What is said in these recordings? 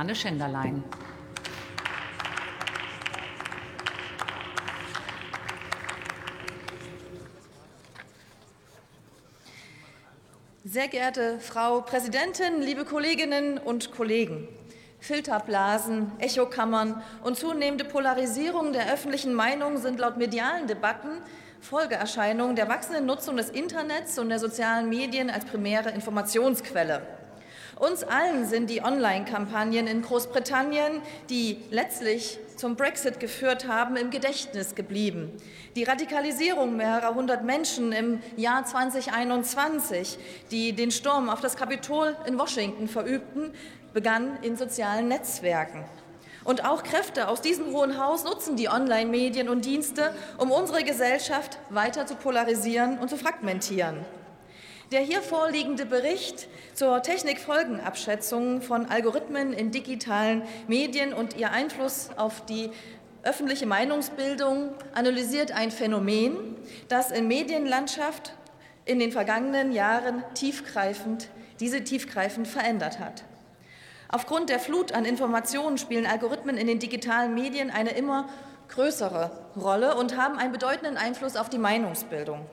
Juliane Schenderlein. Sehr geehrte Frau Präsidentin, liebe Kolleginnen und Kollegen! Filterblasen, Echokammern und zunehmende Polarisierung der öffentlichen Meinung sind laut medialen Debatten Folgeerscheinungen der wachsenden Nutzung des Internets und der sozialen Medien als primäre Informationsquelle. Uns allen sind die Online-Kampagnen in Großbritannien, die letztlich zum Brexit geführt haben, im Gedächtnis geblieben. Die Radikalisierung mehrerer hundert Menschen im Jahr 2021, die den Sturm auf das Kapitol in Washington verübten, begann in sozialen Netzwerken. Und auch Kräfte aus diesem Hohen Haus nutzen die Online-Medien und Dienste, um unsere Gesellschaft weiter zu polarisieren und zu fragmentieren. Der hier vorliegende Bericht zur Technikfolgenabschätzung von Algorithmen in digitalen Medien und ihr Einfluss auf die öffentliche Meinungsbildung analysiert ein Phänomen, das in Medienlandschaft in den vergangenen Jahren tiefgreifend, diese tiefgreifend verändert hat. Aufgrund der Flut an Informationen spielen Algorithmen in den digitalen Medien eine immer größere Rolle und haben einen bedeutenden Einfluss auf die Meinungsbildung.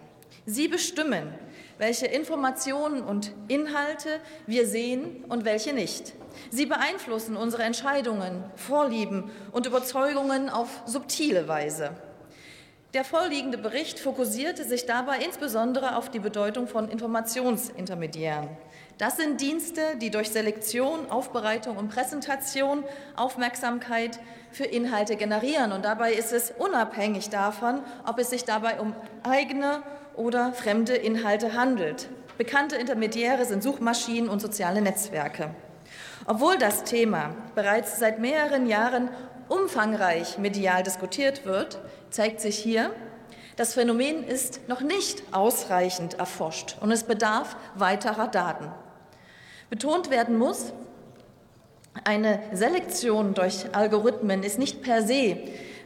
Sie bestimmen, welche Informationen und Inhalte wir sehen und welche nicht. Sie beeinflussen unsere Entscheidungen, Vorlieben und Überzeugungen auf subtile Weise. Der vorliegende Bericht fokussierte sich dabei insbesondere auf die Bedeutung von Informationsintermediären. Das sind Dienste, die durch Selektion, Aufbereitung und Präsentation Aufmerksamkeit für Inhalte generieren. Und dabei ist es unabhängig davon, ob es sich dabei um eigene oder fremde Inhalte handelt. Bekannte Intermediäre sind Suchmaschinen und soziale Netzwerke. Obwohl das Thema bereits seit mehreren Jahren umfangreich medial diskutiert wird, zeigt sich hier, das Phänomen ist noch nicht ausreichend erforscht und es bedarf weiterer Daten. Betont werden muss, eine Selektion durch Algorithmen ist nicht per se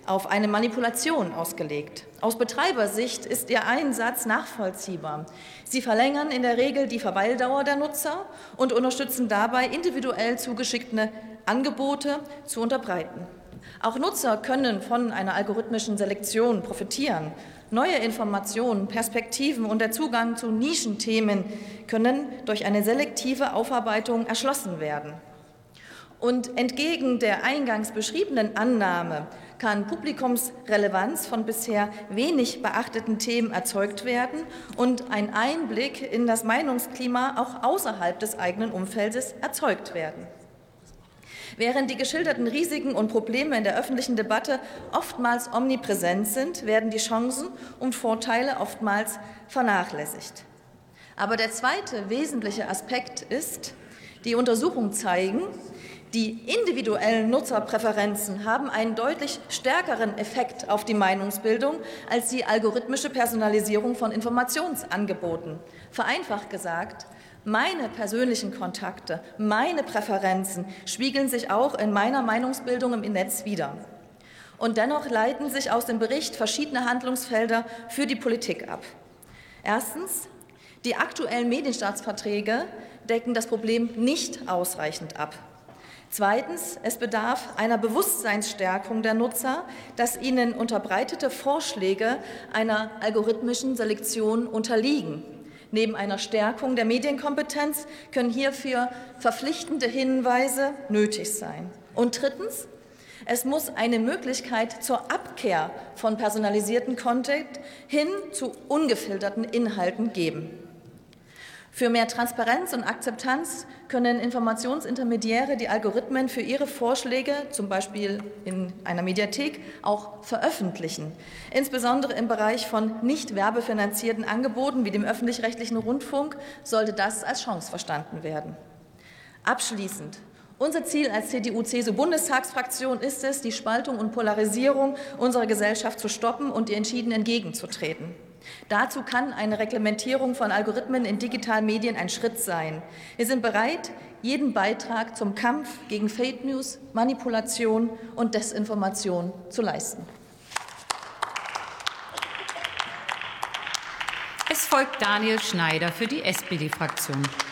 auf eine Manipulation ausgelegt. Aus Betreibersicht ist ihr Einsatz nachvollziehbar. Sie verlängern in der Regel die Verweildauer der Nutzer und unterstützen dabei, individuell zugeschickte Angebote zu unterbreiten. Auch Nutzer können von einer algorithmischen Selektion profitieren. Neue Informationen, Perspektiven und der Zugang zu Nischenthemen können durch eine selektive Aufarbeitung erschlossen werden. Und entgegen der eingangs beschriebenen Annahme kann Publikumsrelevanz von bisher wenig beachteten Themen erzeugt werden und ein Einblick in das Meinungsklima auch außerhalb des eigenen Umfeldes erzeugt werden. Während die geschilderten Risiken und Probleme in der öffentlichen Debatte oftmals omnipräsent sind, werden die Chancen und Vorteile oftmals vernachlässigt. Aber der zweite wesentliche Aspekt ist, die Untersuchungen zeigen, die individuellen Nutzerpräferenzen haben einen deutlich stärkeren Effekt auf die Meinungsbildung als die algorithmische Personalisierung von Informationsangeboten. Vereinfacht gesagt, meine persönlichen Kontakte, meine Präferenzen spiegeln sich auch in meiner Meinungsbildung im Netz wider. Und dennoch leiten sich aus dem Bericht verschiedene Handlungsfelder für die Politik ab. Erstens, die aktuellen Medienstaatsverträge decken das Problem nicht ausreichend ab. Zweitens, es bedarf einer Bewusstseinsstärkung der Nutzer, dass ihnen unterbreitete Vorschläge einer algorithmischen Selektion unterliegen. Neben einer Stärkung der Medienkompetenz können hierfür verpflichtende Hinweise nötig sein. Und drittens, es muss eine Möglichkeit zur Abkehr von personalisierten Content hin zu ungefilterten Inhalten geben. Für mehr Transparenz und Akzeptanz können Informationsintermediäre die Algorithmen für ihre Vorschläge, zum Beispiel in einer Mediathek, auch veröffentlichen. Insbesondere im Bereich von nicht werbefinanzierten Angeboten wie dem öffentlich-rechtlichen Rundfunk sollte das als Chance verstanden werden. Abschließend unser Ziel als CDU-CSU-Bundestagsfraktion ist es, die Spaltung und Polarisierung unserer Gesellschaft zu stoppen und ihr entschieden entgegenzutreten. Dazu kann eine Reglementierung von Algorithmen in digitalen Medien ein Schritt sein. Wir sind bereit, jeden Beitrag zum Kampf gegen Fake News, Manipulation und Desinformation zu leisten. Es folgt Daniel Schneider für die SPD-Fraktion.